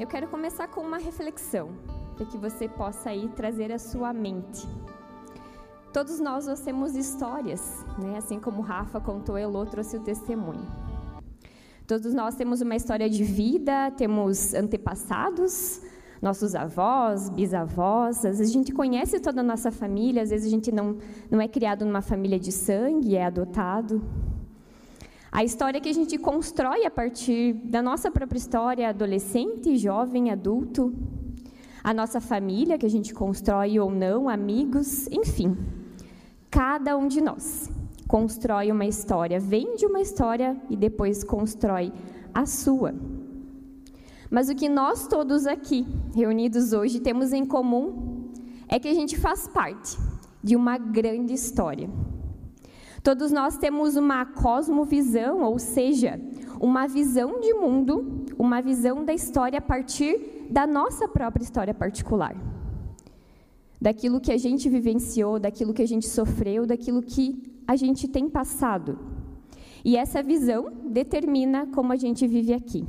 eu quero começar com uma reflexão, para que você possa aí trazer a sua mente. Todos nós, nós temos histórias, né? assim como Rafa contou, Elô trouxe o testemunho. Todos nós temos uma história de vida, temos antepassados, nossos avós, bisavós, às vezes a gente conhece toda a nossa família, às vezes a gente não, não é criado numa família de sangue, é adotado. A história que a gente constrói a partir da nossa própria história, adolescente, jovem, adulto, a nossa família que a gente constrói ou não, amigos, enfim. Cada um de nós constrói uma história, vende uma história e depois constrói a sua. Mas o que nós todos aqui, reunidos hoje, temos em comum é que a gente faz parte de uma grande história. Todos nós temos uma cosmovisão, ou seja, uma visão de mundo, uma visão da história a partir da nossa própria história particular. Daquilo que a gente vivenciou, daquilo que a gente sofreu, daquilo que a gente tem passado. E essa visão determina como a gente vive aqui.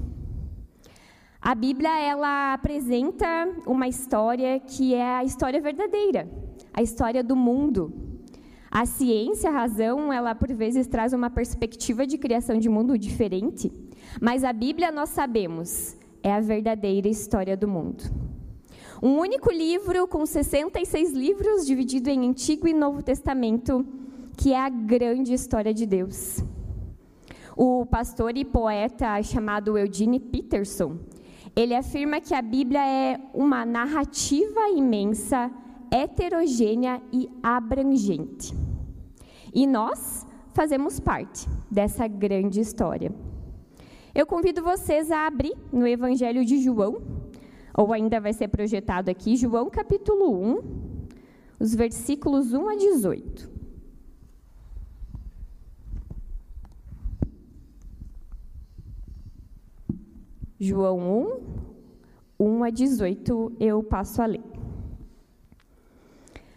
A Bíblia ela apresenta uma história que é a história verdadeira, a história do mundo. A ciência, a razão, ela por vezes traz uma perspectiva de criação de mundo diferente, mas a Bíblia nós sabemos é a verdadeira história do mundo. Um único livro com 66 livros dividido em Antigo e Novo Testamento, que é a grande história de Deus. O pastor e poeta chamado Eugene Peterson, ele afirma que a Bíblia é uma narrativa imensa, heterogênea e abrangente. E nós fazemos parte dessa grande história. Eu convido vocês a abrir no Evangelho de João, ou ainda vai ser projetado aqui, João capítulo 1, os versículos 1 a 18. João 1, 1 a 18, eu passo a ler.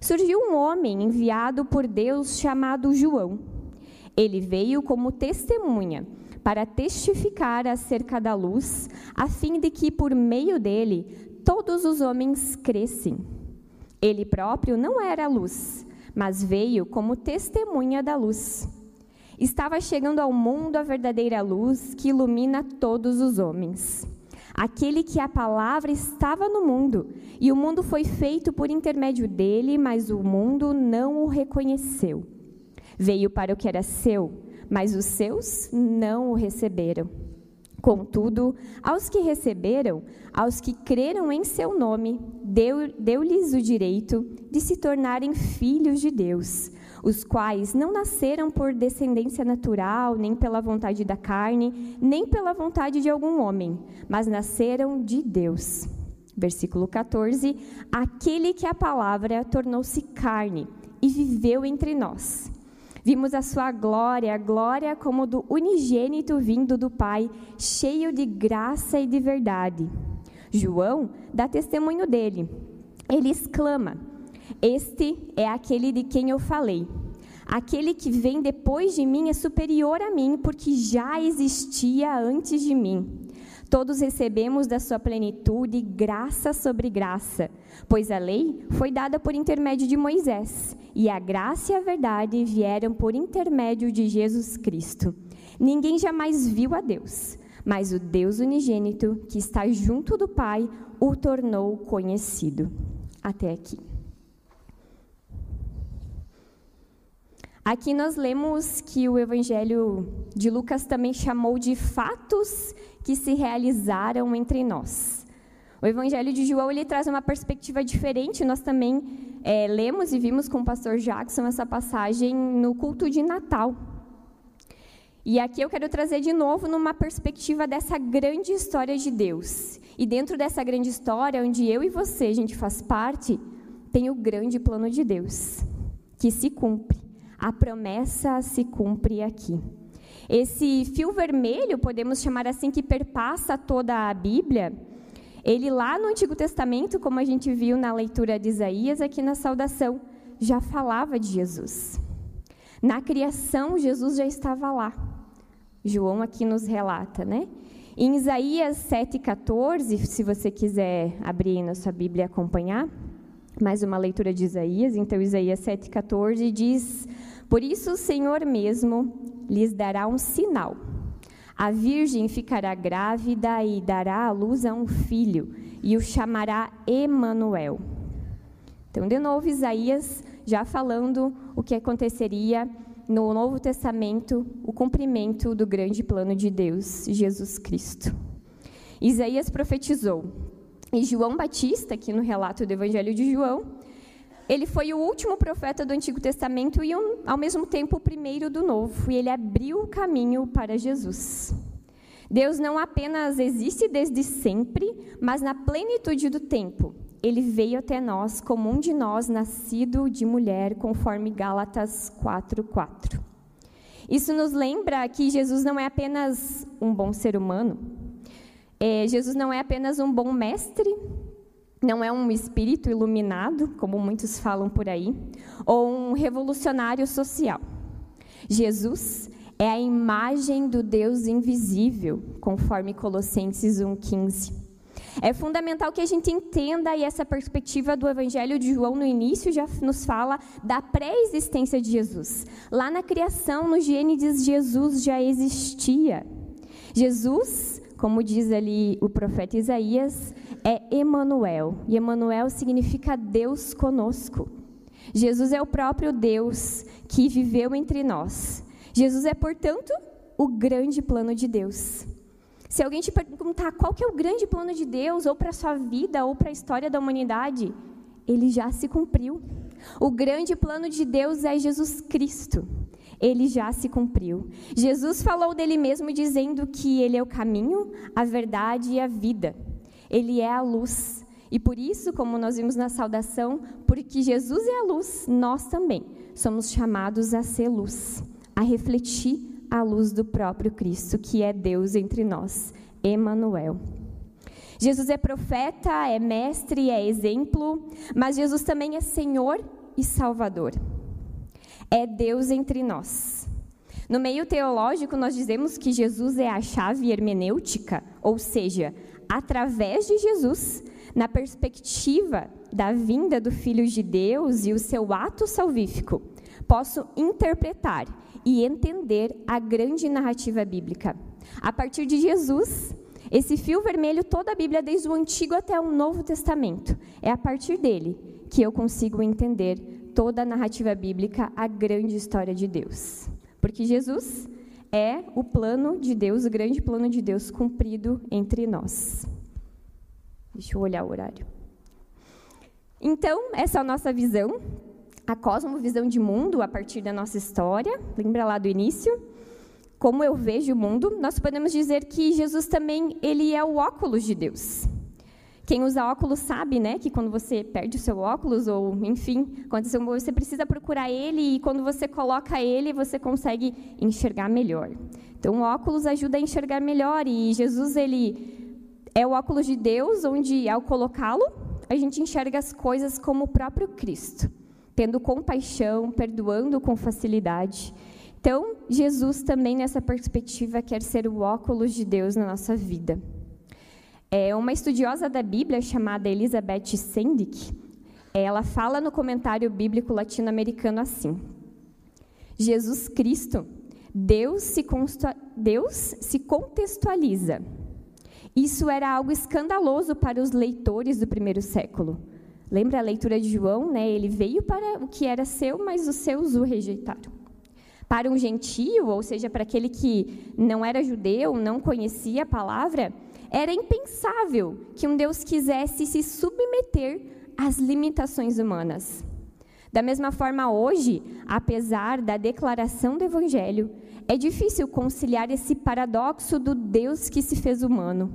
Surgiu um homem enviado por Deus chamado João. Ele veio como testemunha para testificar acerca da luz, a fim de que por meio dele todos os homens crescem. Ele próprio não era luz, mas veio como testemunha da luz. Estava chegando ao mundo a verdadeira luz que ilumina todos os homens. Aquele que a palavra estava no mundo, e o mundo foi feito por intermédio dele, mas o mundo não o reconheceu. Veio para o que era seu, mas os seus não o receberam. Contudo, aos que receberam, aos que creram em seu nome, deu-lhes deu o direito de se tornarem filhos de Deus os quais não nasceram por descendência natural, nem pela vontade da carne, nem pela vontade de algum homem, mas nasceram de Deus. Versículo 14: Aquele que a palavra tornou-se carne e viveu entre nós. Vimos a sua glória, a glória como do unigênito vindo do Pai, cheio de graça e de verdade. João dá testemunho dele. Ele exclama: este é aquele de quem eu falei. Aquele que vem depois de mim é superior a mim, porque já existia antes de mim. Todos recebemos da sua plenitude graça sobre graça, pois a lei foi dada por intermédio de Moisés, e a graça e a verdade vieram por intermédio de Jesus Cristo. Ninguém jamais viu a Deus, mas o Deus unigênito, que está junto do Pai, o tornou conhecido. Até aqui. Aqui nós lemos que o Evangelho de Lucas também chamou de fatos que se realizaram entre nós. O Evangelho de João ele traz uma perspectiva diferente. Nós também é, lemos e vimos com o pastor Jackson essa passagem no culto de Natal. E aqui eu quero trazer de novo numa perspectiva dessa grande história de Deus. E dentro dessa grande história, onde eu e você, a gente faz parte, tem o grande plano de Deus, que se cumpre. A promessa se cumpre aqui. Esse fio vermelho, podemos chamar assim, que perpassa toda a Bíblia, ele lá no Antigo Testamento, como a gente viu na leitura de Isaías, aqui na saudação, já falava de Jesus. Na criação, Jesus já estava lá. João aqui nos relata, né? Em Isaías 7,14, se você quiser abrir na sua Bíblia e acompanhar, mais uma leitura de Isaías. Então, Isaías 7,14 diz: Por isso o Senhor mesmo lhes dará um sinal. A virgem ficará grávida e dará à luz a um filho, e o chamará Emanuel. Então, de novo, Isaías já falando o que aconteceria no Novo Testamento, o cumprimento do grande plano de Deus, Jesus Cristo. Isaías profetizou. E João Batista, aqui no relato do Evangelho de João, ele foi o último profeta do Antigo Testamento e, ao mesmo tempo, o primeiro do Novo, e ele abriu o caminho para Jesus. Deus não apenas existe desde sempre, mas na plenitude do tempo. Ele veio até nós como um de nós, nascido de mulher, conforme Gálatas 4:4. Isso nos lembra que Jesus não é apenas um bom ser humano. É, Jesus não é apenas um bom mestre, não é um espírito iluminado, como muitos falam por aí, ou um revolucionário social. Jesus é a imagem do Deus invisível, conforme Colossenses 1,15. É fundamental que a gente entenda e essa perspectiva do Evangelho de João no início já nos fala da pré-existência de Jesus. Lá na criação, no Gênesis, Jesus já existia. Jesus, como diz ali o profeta Isaías, é Emanuel. E Emanuel significa Deus conosco. Jesus é o próprio Deus que viveu entre nós. Jesus é, portanto, o grande plano de Deus. Se alguém te perguntar qual que é o grande plano de Deus, ou para a sua vida, ou para a história da humanidade, ele já se cumpriu. O grande plano de Deus é Jesus Cristo. Ele já se cumpriu. Jesus falou dele mesmo dizendo que ele é o caminho, a verdade e a vida. Ele é a luz. E por isso, como nós vimos na saudação, porque Jesus é a luz, nós também somos chamados a ser luz, a refletir a luz do próprio Cristo, que é Deus entre nós, Emanuel. Jesus é profeta, é mestre, é exemplo, mas Jesus também é Senhor e Salvador. É Deus entre nós. No meio teológico, nós dizemos que Jesus é a chave hermenêutica, ou seja, através de Jesus, na perspectiva da vinda do Filho de Deus e o seu ato salvífico, posso interpretar e entender a grande narrativa bíblica. A partir de Jesus, esse fio vermelho, toda a Bíblia, desde o Antigo até o Novo Testamento, é a partir dele que eu consigo entender toda a narrativa bíblica, a grande história de Deus. Porque Jesus é o plano de Deus, o grande plano de Deus cumprido entre nós. Deixa eu olhar o horário. Então, essa é a nossa visão, a cosmovisão de mundo a partir da nossa história. Lembra lá do início? Como eu vejo o mundo, nós podemos dizer que Jesus também ele é o óculos de Deus. Quem usa óculos sabe, né, que quando você perde o seu óculos ou, enfim, aconteceu, você precisa procurar ele e quando você coloca ele, você consegue enxergar melhor. Então, o óculos ajuda a enxergar melhor e Jesus ele é o óculos de Deus, onde ao colocá-lo, a gente enxerga as coisas como o próprio Cristo, tendo compaixão, perdoando com facilidade. Então, Jesus também nessa perspectiva quer ser o óculos de Deus na nossa vida. É uma estudiosa da Bíblia chamada Elizabeth Sendick, ela fala no comentário bíblico latino-americano assim: Jesus Cristo, Deus se, Deus se contextualiza. Isso era algo escandaloso para os leitores do primeiro século. Lembra a leitura de João, né? Ele veio para o que era seu, mas os seus o rejeitaram. Para um gentio, ou seja, para aquele que não era judeu, não conhecia a palavra, era impensável que um Deus quisesse se submeter às limitações humanas. Da mesma forma, hoje, apesar da declaração do Evangelho, é difícil conciliar esse paradoxo do Deus que se fez humano.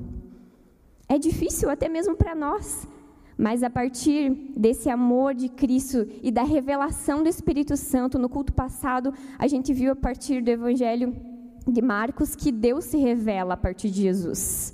É difícil até mesmo para nós, mas a partir desse amor de Cristo e da revelação do Espírito Santo no culto passado, a gente viu a partir do Evangelho de Marcos que Deus se revela a partir de Jesus.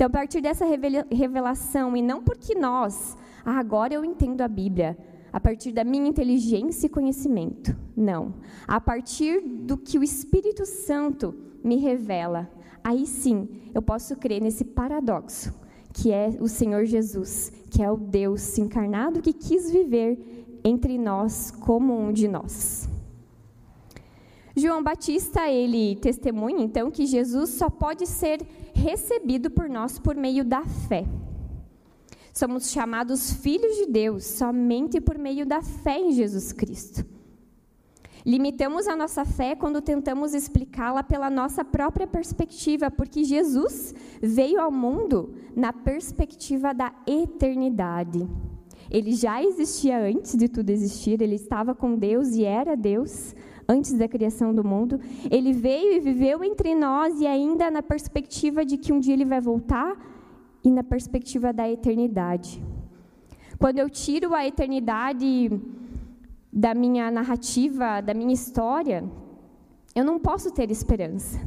Então, a partir dessa revelação, e não porque nós, ah, agora eu entendo a Bíblia, a partir da minha inteligência e conhecimento. Não. A partir do que o Espírito Santo me revela, aí sim eu posso crer nesse paradoxo, que é o Senhor Jesus, que é o Deus encarnado que quis viver entre nós como um de nós. João Batista, ele testemunha então que Jesus só pode ser recebido por nós por meio da fé. Somos chamados filhos de Deus somente por meio da fé em Jesus Cristo. Limitamos a nossa fé quando tentamos explicá-la pela nossa própria perspectiva, porque Jesus veio ao mundo na perspectiva da eternidade. Ele já existia antes de tudo existir, ele estava com Deus e era Deus antes da criação do mundo. Ele veio e viveu entre nós e ainda na perspectiva de que um dia ele vai voltar e na perspectiva da eternidade. Quando eu tiro a eternidade da minha narrativa, da minha história, eu não posso ter esperança.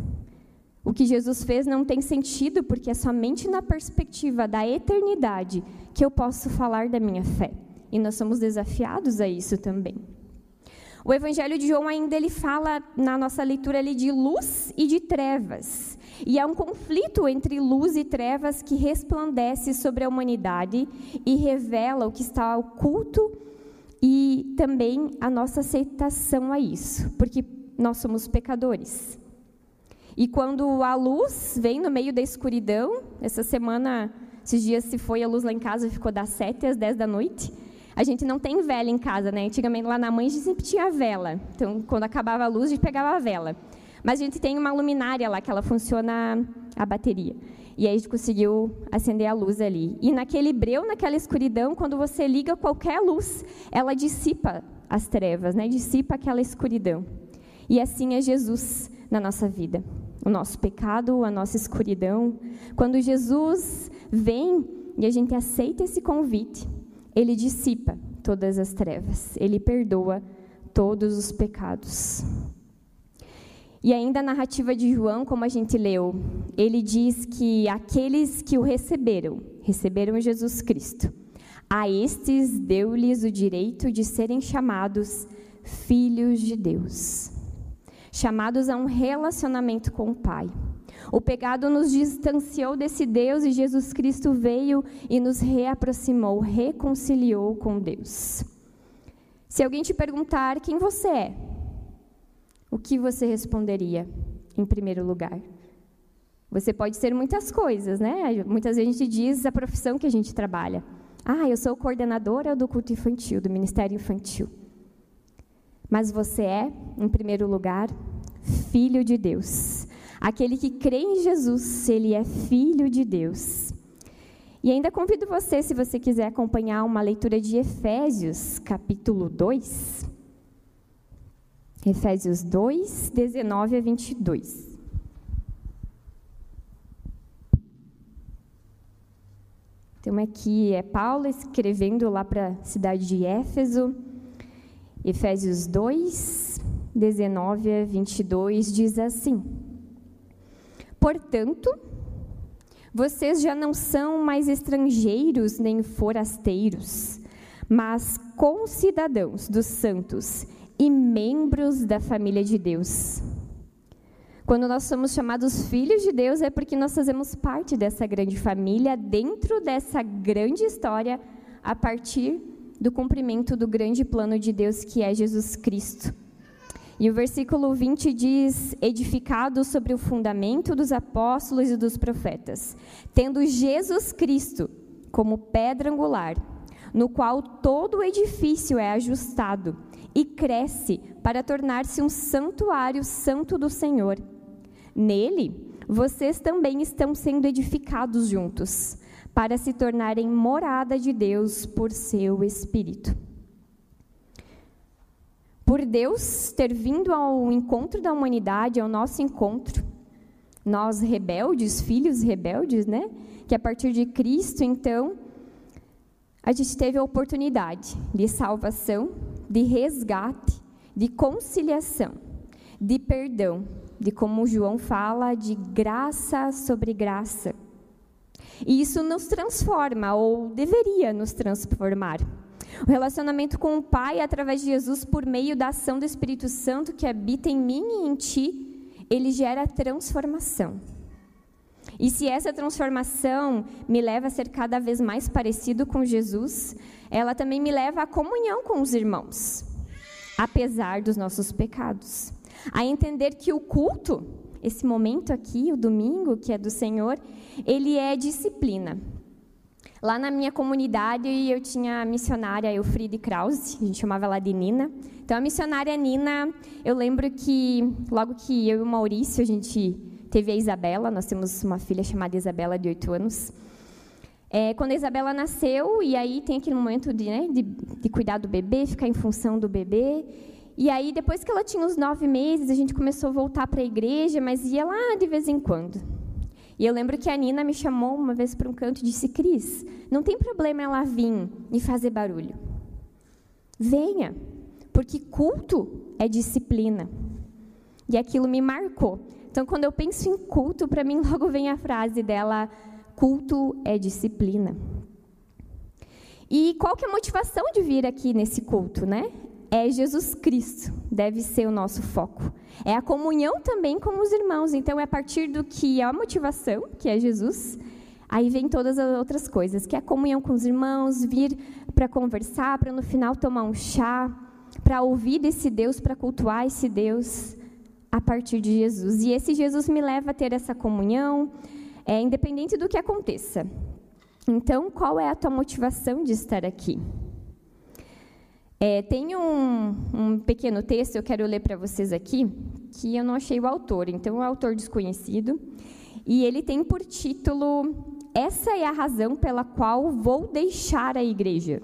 O que Jesus fez não tem sentido, porque é somente na perspectiva da eternidade que eu posso falar da minha fé. E nós somos desafiados a isso também. O Evangelho de João ainda ele fala na nossa leitura ali de luz e de trevas. E há um conflito entre luz e trevas que resplandece sobre a humanidade e revela o que está oculto e também a nossa aceitação a isso, porque nós somos pecadores. E quando a luz vem no meio da escuridão, essa semana, esses dias se foi a luz lá em casa, ficou das 7 às 10 da noite. A gente não tem vela em casa, né? Antigamente lá na mãe a gente sempre tinha vela. Então, quando acabava a luz, a gente pegava a vela. Mas a gente tem uma luminária lá que ela funciona a bateria. E aí a gente conseguiu acender a luz ali. E naquele breu, naquela escuridão, quando você liga qualquer luz, ela dissipa as trevas, né? dissipa aquela escuridão. E assim é Jesus na nossa vida. O nosso pecado, a nossa escuridão. Quando Jesus vem e a gente aceita esse convite, ele dissipa todas as trevas, ele perdoa todos os pecados. E ainda a narrativa de João, como a gente leu, ele diz que aqueles que o receberam, receberam Jesus Cristo, a estes deu-lhes o direito de serem chamados filhos de Deus, chamados a um relacionamento com o Pai. O pecado nos distanciou desse Deus e Jesus Cristo veio e nos reaproximou, reconciliou com Deus. Se alguém te perguntar quem você é, o que você responderia em primeiro lugar? Você pode ser muitas coisas, né? Muitas vezes a gente diz a profissão que a gente trabalha. Ah, eu sou coordenadora do culto infantil, do ministério infantil. Mas você é, em primeiro lugar, filho de Deus. Aquele que crê em Jesus, ele é filho de Deus. E ainda convido você, se você quiser acompanhar uma leitura de Efésios, capítulo 2. Efésios 2, 19 a 22. Então, aqui é Paulo escrevendo lá para a cidade de Éfeso. Efésios 2, 19 a 22 diz assim: Portanto, vocês já não são mais estrangeiros nem forasteiros, mas concidadãos dos santos e membros da família de Deus. Quando nós somos chamados filhos de Deus, é porque nós fazemos parte dessa grande família, dentro dessa grande história, a partir do cumprimento do grande plano de Deus que é Jesus Cristo. E o versículo 20 diz: Edificado sobre o fundamento dos apóstolos e dos profetas, tendo Jesus Cristo como pedra angular, no qual todo o edifício é ajustado e cresce para tornar-se um santuário santo do Senhor. Nele, vocês também estão sendo edificados juntos, para se tornarem morada de Deus por seu Espírito. Por Deus ter vindo ao encontro da humanidade, ao nosso encontro, nós rebeldes, filhos rebeldes, né? Que a partir de Cristo, então, a gente teve a oportunidade de salvação, de resgate, de conciliação, de perdão, de como João fala, de graça sobre graça. E isso nos transforma, ou deveria nos transformar. O relacionamento com o Pai através de Jesus, por meio da ação do Espírito Santo que habita em mim e em ti, ele gera transformação. E se essa transformação me leva a ser cada vez mais parecido com Jesus, ela também me leva à comunhão com os irmãos, apesar dos nossos pecados. A entender que o culto, esse momento aqui, o domingo, que é do Senhor, ele é disciplina. Lá na minha comunidade eu tinha a missionária Elfriede Krause, a gente chamava ela de Nina. Então a missionária Nina, eu lembro que logo que eu e o Maurício, a gente teve a Isabela, nós temos uma filha chamada Isabela de 8 anos. É, quando a Isabela nasceu, e aí tem aquele momento de, né, de, de cuidar do bebê, ficar em função do bebê. E aí, depois que ela tinha uns nove meses, a gente começou a voltar para a igreja, mas ia lá de vez em quando. E eu lembro que a Nina me chamou uma vez para um canto e disse: Cris, não tem problema ela vir e fazer barulho. Venha, porque culto é disciplina. E aquilo me marcou. Então, quando eu penso em culto, para mim logo vem a frase dela: culto é disciplina. E qual que é a motivação de vir aqui nesse culto, né? É Jesus Cristo, deve ser o nosso foco. É a comunhão também com os irmãos. Então, é a partir do que é a motivação, que é Jesus, aí vem todas as outras coisas, que é a comunhão com os irmãos, vir para conversar, para no final tomar um chá, para ouvir desse Deus, para cultuar esse Deus a partir de Jesus. E esse Jesus me leva a ter essa comunhão, é, independente do que aconteça. Então, qual é a tua motivação de estar aqui? É, tem um, um, pequeno texto, eu quero ler para vocês aqui, que eu não achei o autor, então é um autor desconhecido, e ele tem por título Essa é a razão pela qual vou deixar a igreja.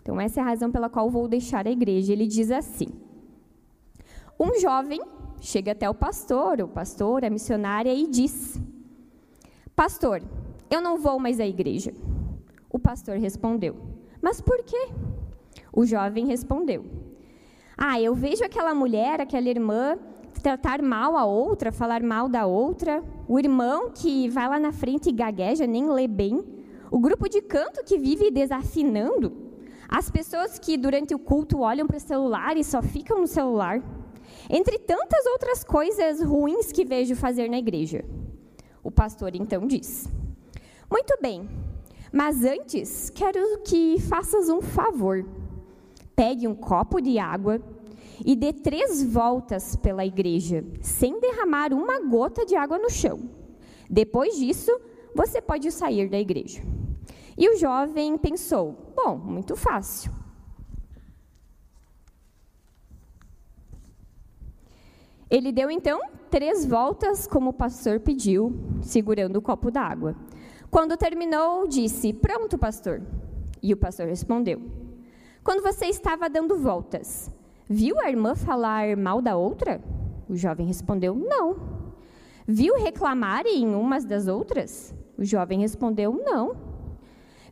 Então, essa é a razão pela qual vou deixar a igreja. Ele diz assim: Um jovem chega até o pastor, o pastor, a missionária, e diz: Pastor, eu não vou mais à igreja. O pastor respondeu: Mas por quê? O jovem respondeu: Ah, eu vejo aquela mulher, aquela irmã, tratar mal a outra, falar mal da outra, o irmão que vai lá na frente e gagueja, nem lê bem, o grupo de canto que vive desafinando, as pessoas que durante o culto olham para o celular e só ficam no celular, entre tantas outras coisas ruins que vejo fazer na igreja. O pastor então diz: Muito bem, mas antes quero que faças um favor pegue um copo de água e dê três voltas pela igreja, sem derramar uma gota de água no chão. Depois disso, você pode sair da igreja. E o jovem pensou: bom, muito fácil. Ele deu então três voltas, como o pastor pediu, segurando o copo d'água. Quando terminou, disse: Pronto, pastor. E o pastor respondeu: quando você estava dando voltas, viu a irmã falar mal da outra? O jovem respondeu: Não. Viu reclamarem umas das outras? O jovem respondeu: Não.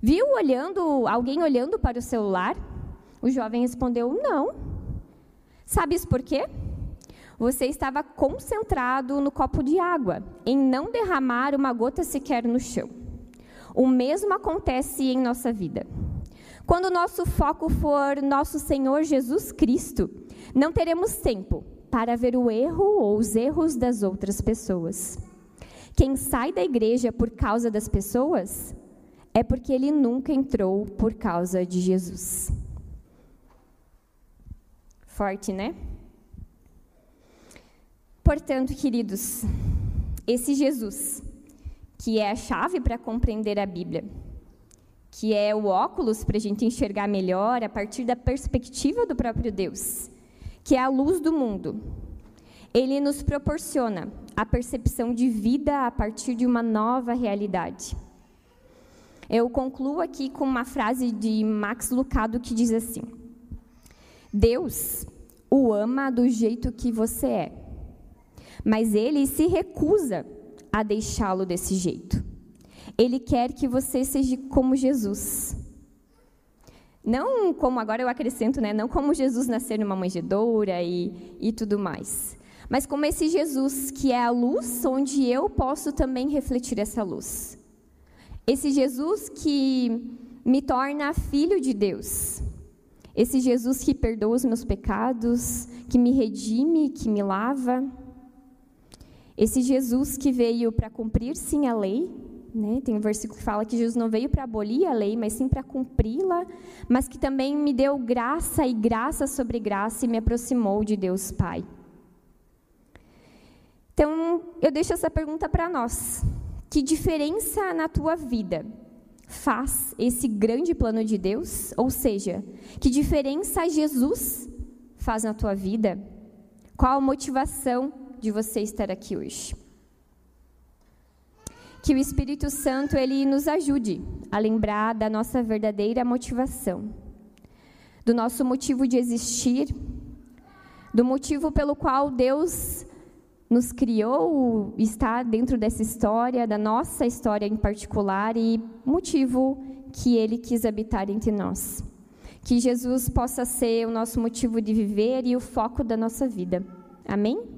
Viu olhando alguém olhando para o celular? O jovem respondeu: Não. Sabes por quê? Você estava concentrado no copo de água, em não derramar uma gota sequer no chão. O mesmo acontece em nossa vida. Quando o nosso foco for nosso Senhor Jesus Cristo, não teremos tempo para ver o erro ou os erros das outras pessoas. Quem sai da igreja por causa das pessoas é porque ele nunca entrou por causa de Jesus. Forte, né? Portanto, queridos, esse Jesus, que é a chave para compreender a Bíblia, que é o óculos para a gente enxergar melhor a partir da perspectiva do próprio Deus, que é a luz do mundo. Ele nos proporciona a percepção de vida a partir de uma nova realidade. Eu concluo aqui com uma frase de Max Lucado que diz assim: Deus, o ama do jeito que você é, mas ele se recusa a deixá-lo desse jeito. Ele quer que você seja como Jesus. Não como agora eu acrescento, né? Não como Jesus nascer numa manjedoura e, e tudo mais. Mas como esse Jesus que é a luz, onde eu posso também refletir essa luz. Esse Jesus que me torna filho de Deus. Esse Jesus que perdoa os meus pecados, que me redime, que me lava. Esse Jesus que veio para cumprir sim a lei, né? Tem um versículo que fala que Jesus não veio para abolir a lei, mas sim para cumpri-la, mas que também me deu graça e graça sobre graça e me aproximou de Deus Pai. Então, eu deixo essa pergunta para nós. Que diferença na tua vida faz esse grande plano de Deus? Ou seja, que diferença Jesus faz na tua vida? Qual a motivação de você estar aqui hoje? Que o Espírito Santo ele nos ajude a lembrar da nossa verdadeira motivação, do nosso motivo de existir, do motivo pelo qual Deus nos criou, está dentro dessa história, da nossa história em particular e motivo que ele quis habitar entre nós. Que Jesus possa ser o nosso motivo de viver e o foco da nossa vida. Amém?